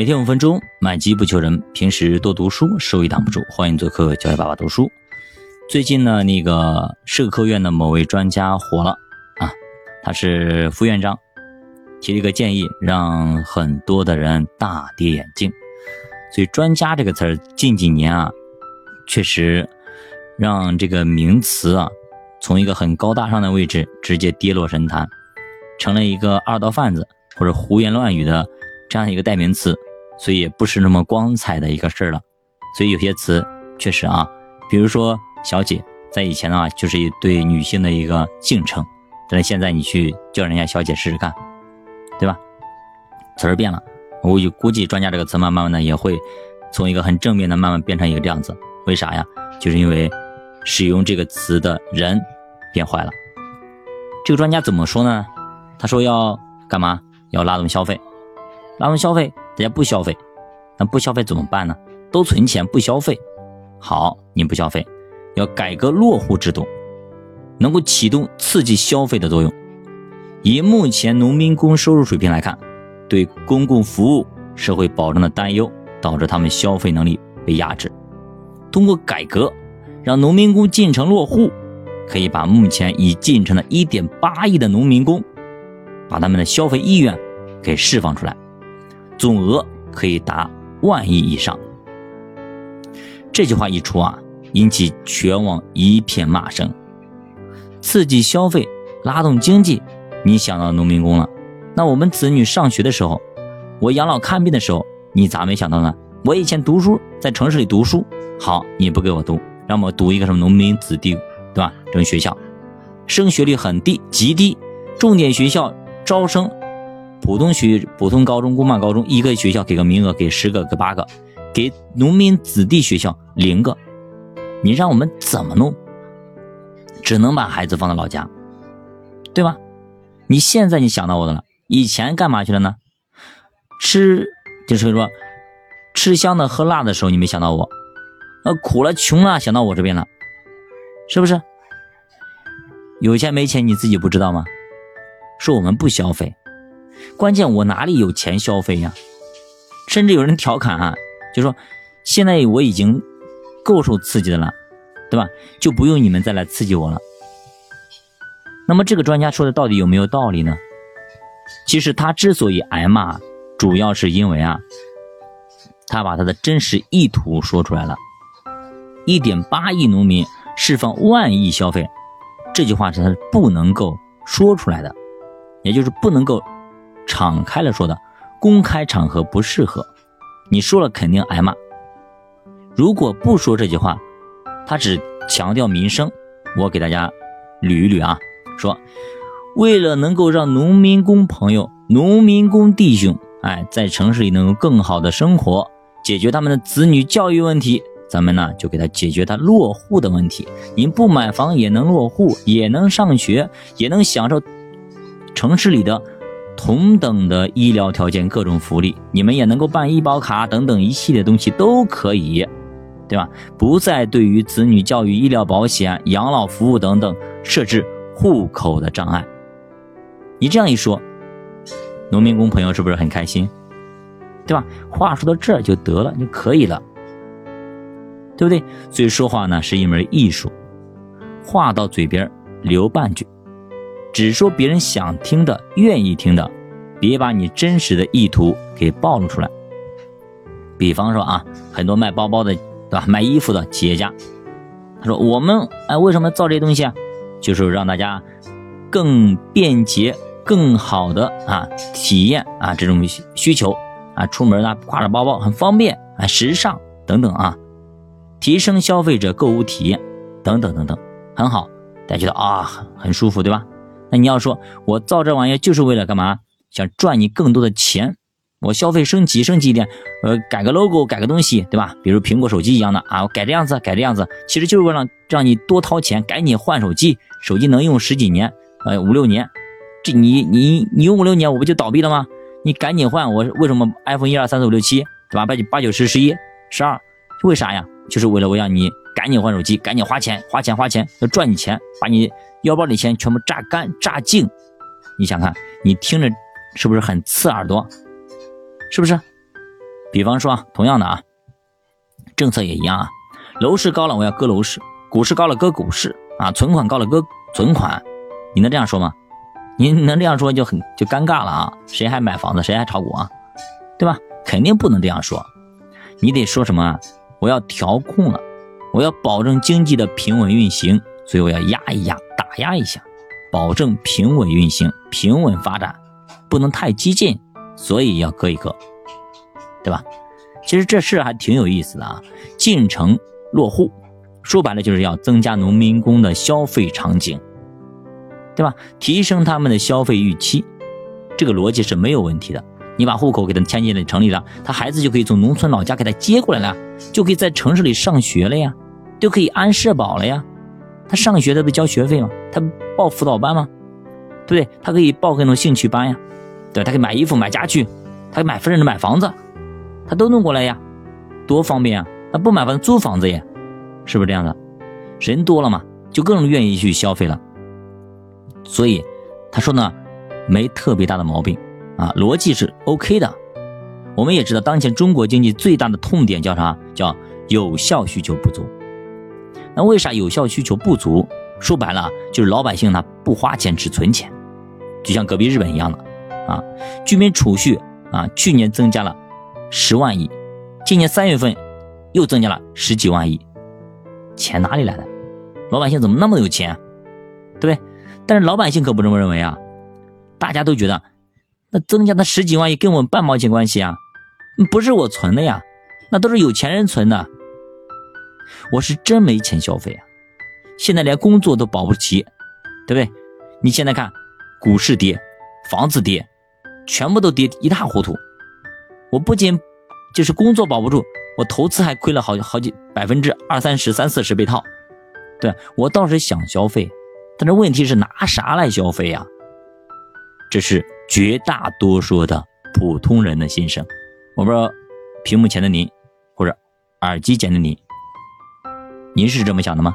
每天五分钟，买机不求人。平时多读书，收益挡不住。欢迎做客教育爸爸读书。最近呢，那个社科院的某位专家火了啊，他是副院长，提了一个建议，让很多的人大跌眼镜。所以“专家”这个词儿，近几年啊，确实让这个名词啊，从一个很高大上的位置直接跌落神坛，成了一个二道贩子或者胡言乱语的这样一个代名词。所以也不是那么光彩的一个事儿了。所以有些词确实啊，比如说“小姐”，在以前的话就是一对女性的一个敬称，但是现在你去叫人家小姐试试看，对吧？词儿变了。我估计专家这个词慢慢的也会从一个很正面的慢慢变成一个这样子，为啥呀？就是因为使用这个词的人变坏了。这个专家怎么说呢？他说要干嘛？要拉动消费，拉动消费，大家不消费，那不消费怎么办呢？都存钱不消费，好，你不消费，要改革落户制度，能够启动刺激消费的作用。以目前农民工收入水平来看。对公共服务、社会保障的担忧，导致他们消费能力被压制。通过改革，让农民工进城落户，可以把目前已进城的1.8亿的农民工，把他们的消费意愿给释放出来，总额可以达万亿以上。这句话一出啊，引起全网一片骂声。刺激消费，拉动经济，你想到农民工了？那我们子女上学的时候，我养老看病的时候，你咋没想到呢？我以前读书在城市里读书，好，你不给我读，让我读一个什么农民子弟，对吧？这种学校，升学率很低，极低，重点学校招生，普通学、普通高中、公办高中一个学校给个名额，给十个，给八个，给农民子弟学校零个，你让我们怎么弄？只能把孩子放到老家，对吧？你现在你想到我的了。以前干嘛去了呢？吃就是说，吃香的喝辣的时候，你没想到我；那苦了穷了，想到我这边了，是不是？有钱没钱你自己不知道吗？说我们不消费，关键我哪里有钱消费呀？甚至有人调侃啊，就说现在我已经够受刺激的了，对吧？就不用你们再来刺激我了。那么这个专家说的到底有没有道理呢？其实他之所以挨骂，主要是因为啊，他把他的真实意图说出来了。一点八亿农民释放万亿消费，这句话是他是不能够说出来的，也就是不能够敞开了说的，公开场合不适合。你说了肯定挨骂。如果不说这句话，他只强调民生，我给大家捋一捋啊，说。为了能够让农民工朋友、农民工弟兄，哎，在城市里能够更好的生活，解决他们的子女教育问题，咱们呢就给他解决他落户的问题。您不买房也能落户，也能上学，也能享受城市里的同等的医疗条件、各种福利。你们也能够办医保卡等等一系列东西都可以，对吧？不再对于子女教育、医疗保险、养老服务等等设置户口的障碍。你这样一说，农民工朋友是不是很开心？对吧？话说到这儿就得了，就可以了，对不对？所以说话呢是一门艺术，话到嘴边留半句，只说别人想听的、愿意听的，别把你真实的意图给暴露出来。比方说啊，很多卖包包的，对吧？卖衣服的企业家，他说：“我们哎，为什么造这些东西啊？就是让大家更便捷。”更好的啊体验啊这种需求啊出门啊挎着包包很方便啊时尚等等啊提升消费者购物体验等等等等很好大家觉得啊很很舒服对吧？那你要说我造这玩意就是为了干嘛？想赚你更多的钱，我消费升级升级一点，呃改个 logo 改个东西对吧？比如苹果手机一样的啊我改这样子改这样子，其实就是为了让你多掏钱赶紧换手机，手机能用十几年呃五六年。这你你你用五六年我不就倒闭了吗？你赶紧换！我为什么 iPhone 一二三四五六七对吧？八九八九十十一十二，为啥呀？就是为了我让你赶紧换手机，赶紧花钱花钱花钱，要赚你钱，把你腰包里的钱全部榨干榨净。你想看，你听着是不是很刺耳朵？是不是？比方说啊，同样的啊，政策也一样啊，楼市高了我要割楼市，股市高了割股市啊，存款高了割存款，你能这样说吗？你能这样说就很就尴尬了啊，谁还买房子，谁还炒股啊，对吧？肯定不能这样说，你得说什么啊？我要调控了，我要保证经济的平稳运行，所以我要压一压，打压一下，保证平稳运行、平稳发展，不能太激进，所以要割一割，对吧？其实这事还挺有意思的啊，进城落户，说白了就是要增加农民工的消费场景，对吧？提升他们的消费预期，这个逻辑是没有问题的。你把户口给他迁进了城里了，他孩子就可以从农村老家给他接过来了，就可以在城市里上学了呀，就可以安社保了呀。他上学他不交学费吗？他报辅导班吗？对不对？他可以报各种兴趣班呀，对他可以买衣服、买家具，他可以买甚至买房子，他都弄过来呀，多方便啊！他不买房租房子呀，是不是这样的？人多了嘛，就更愿意去消费了。所以他说呢，没特别大的毛病。啊，逻辑是 OK 的。我们也知道，当前中国经济最大的痛点叫啥？叫有效需求不足。那为啥有效需求不足？说白了，就是老百姓他不花钱，只存钱，就像隔壁日本一样的啊。居民储蓄啊，去年增加了十万亿，今年三月份又增加了十几万亿，钱哪里来的？老百姓怎么那么有钱？对不对？但是老百姓可不这么认为啊，大家都觉得。那增加的十几万亿跟我们半毛钱关系啊？不是我存的呀，那都是有钱人存的。我是真没钱消费啊，现在连工作都保不齐，对不对？你现在看，股市跌，房子跌，全部都跌一塌糊涂。我不仅就是工作保不住，我投资还亏了好好几百分之二三十、三四十被套。对我倒是想消费，但是问题是拿啥来消费呀？这是。绝大多数的普通人的心声，我不知道屏幕前的您或者耳机前的你，您是这么想的吗？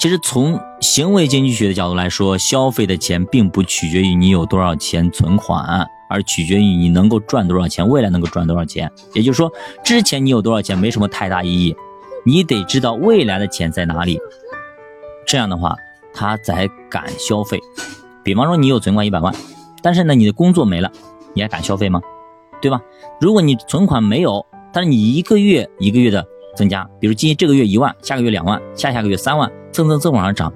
其实从行为经济学的角度来说，消费的钱并不取决于你有多少钱存款，而取决于你能够赚多少钱，未来能够赚多少钱。也就是说，之前你有多少钱没什么太大意义，你得知道未来的钱在哪里，这样的话他才敢消费。比方说你有存款一百万，但是呢你的工作没了，你还敢消费吗？对吧？如果你存款没有，但是你一个月一个月的增加，比如今这个月一万，下个月两万，下下个月三万，蹭蹭蹭往上涨，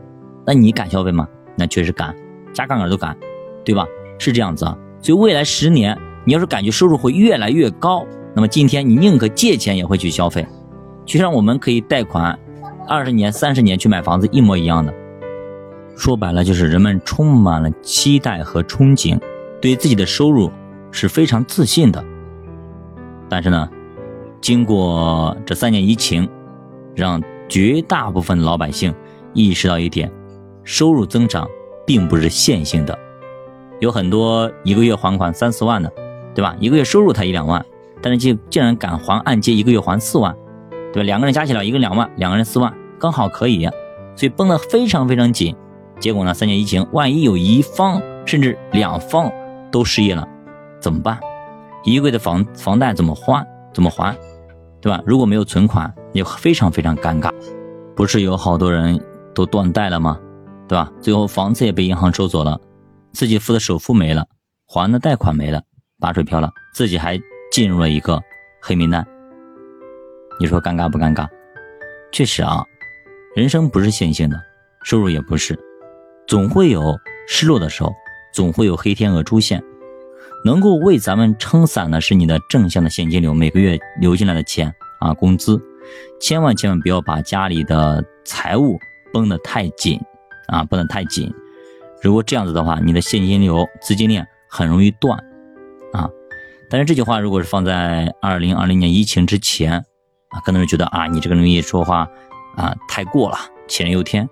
那你敢消费吗？那确实敢，加杠杆都敢，对吧？是这样子啊。所以未来十年，你要是感觉收入会越来越高，那么今天你宁可借钱也会去消费，就像我们可以贷款二十年、三十年去买房子一模一样的。说白了，就是人们充满了期待和憧憬，对自己的收入是非常自信的。但是呢，经过这三年疫情，让绝大部分老百姓意识到一点：收入增长并不是线性的。有很多一个月还款三四万的，对吧？一个月收入才一两万，但是竟竟然敢还按揭，一个月还四万，对吧？两个人加起来，一个两万，两个人四万，刚好可以，所以绷得非常非常紧。结果呢？三年疫情，万一有一方甚至两方都失业了，怎么办？一个月的房房贷怎么还？怎么还？对吧？如果没有存款，也非常非常尴尬。不是有好多人都断贷了吗？对吧？最后房子也被银行收走了，自己付的首付没了，还的贷款没了，打水漂了，自己还进入了一个黑名单。你说尴尬不尴尬？确实啊，人生不是线性的，收入也不是。总会有失落的时候，总会有黑天鹅出现。能够为咱们撑伞的是你的正向的现金流，每个月流进来的钱啊，工资。千万千万不要把家里的财务绷得太紧啊，绷得太紧。如果这样子的话，你的现金流资金链很容易断啊。但是这句话如果是放在二零二零年疫情之前啊，可能是觉得啊，你这个人一说话啊太过了，杞人忧天。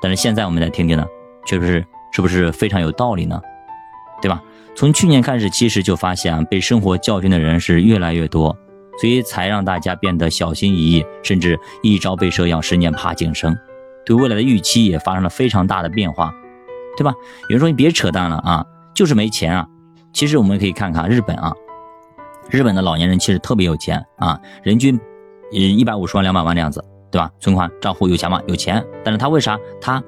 但是现在我们再听听呢。确实是，是不是非常有道理呢？对吧？从去年开始，其实就发现被生活教训的人是越来越多，所以才让大家变得小心翼翼，甚至一朝被蛇咬，十年怕井绳，对未来的预期也发生了非常大的变化，对吧？有人说你别扯淡了啊，就是没钱啊。其实我们可以看看日本啊，日本的老年人其实特别有钱啊，人均呃一百五十万两百万的样子，对吧？存款账户有钱吗？有钱，但是他为啥他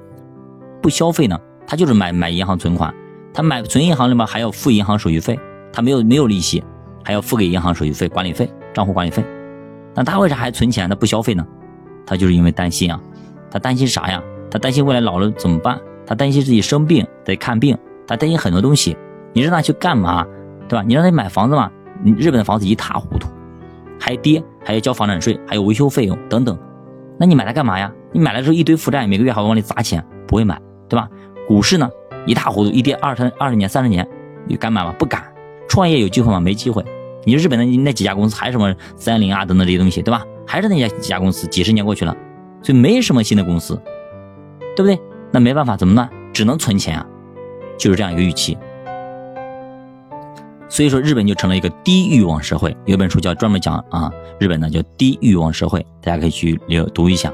不消费呢？他就是买买银行存款，他买存银行里面还要付银行手续费，他没有没有利息，还要付给银行手续费、管理费、账户管理费。那他为啥还存钱？他不消费呢？他就是因为担心啊，他担心啥呀？他担心未来老了怎么办？他担心自己生病得看病，他担心很多东西。你让他去干嘛，对吧？你让他买房子嘛？日本的房子一塌糊涂，还跌，还要交房产税，还有维修费用等等。那你买它干嘛呀？你买了之后一堆负债，每个月还要往里砸钱，不会买，对吧？股市呢一塌糊涂，一跌二三二十年、三十年，你敢买吗？不敢。创业有机会吗？没机会。你日本的那几家公司还是什么三菱啊等等这些东西，对吧？还是那家几家公司，几十年过去了，所以没什么新的公司，对不对？那没办法，怎么办？只能存钱啊，就是这样一个预期。所以说，日本就成了一个低欲望社会。有本书叫专门讲啊，日本呢叫低欲望社会，大家可以去留读一下。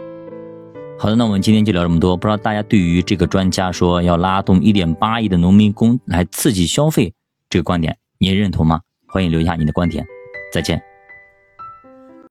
好的，那我们今天就聊这么多。不知道大家对于这个专家说要拉动一点八亿的农民工来刺激消费这个观点，你也认同吗？欢迎留下你的观点，再见。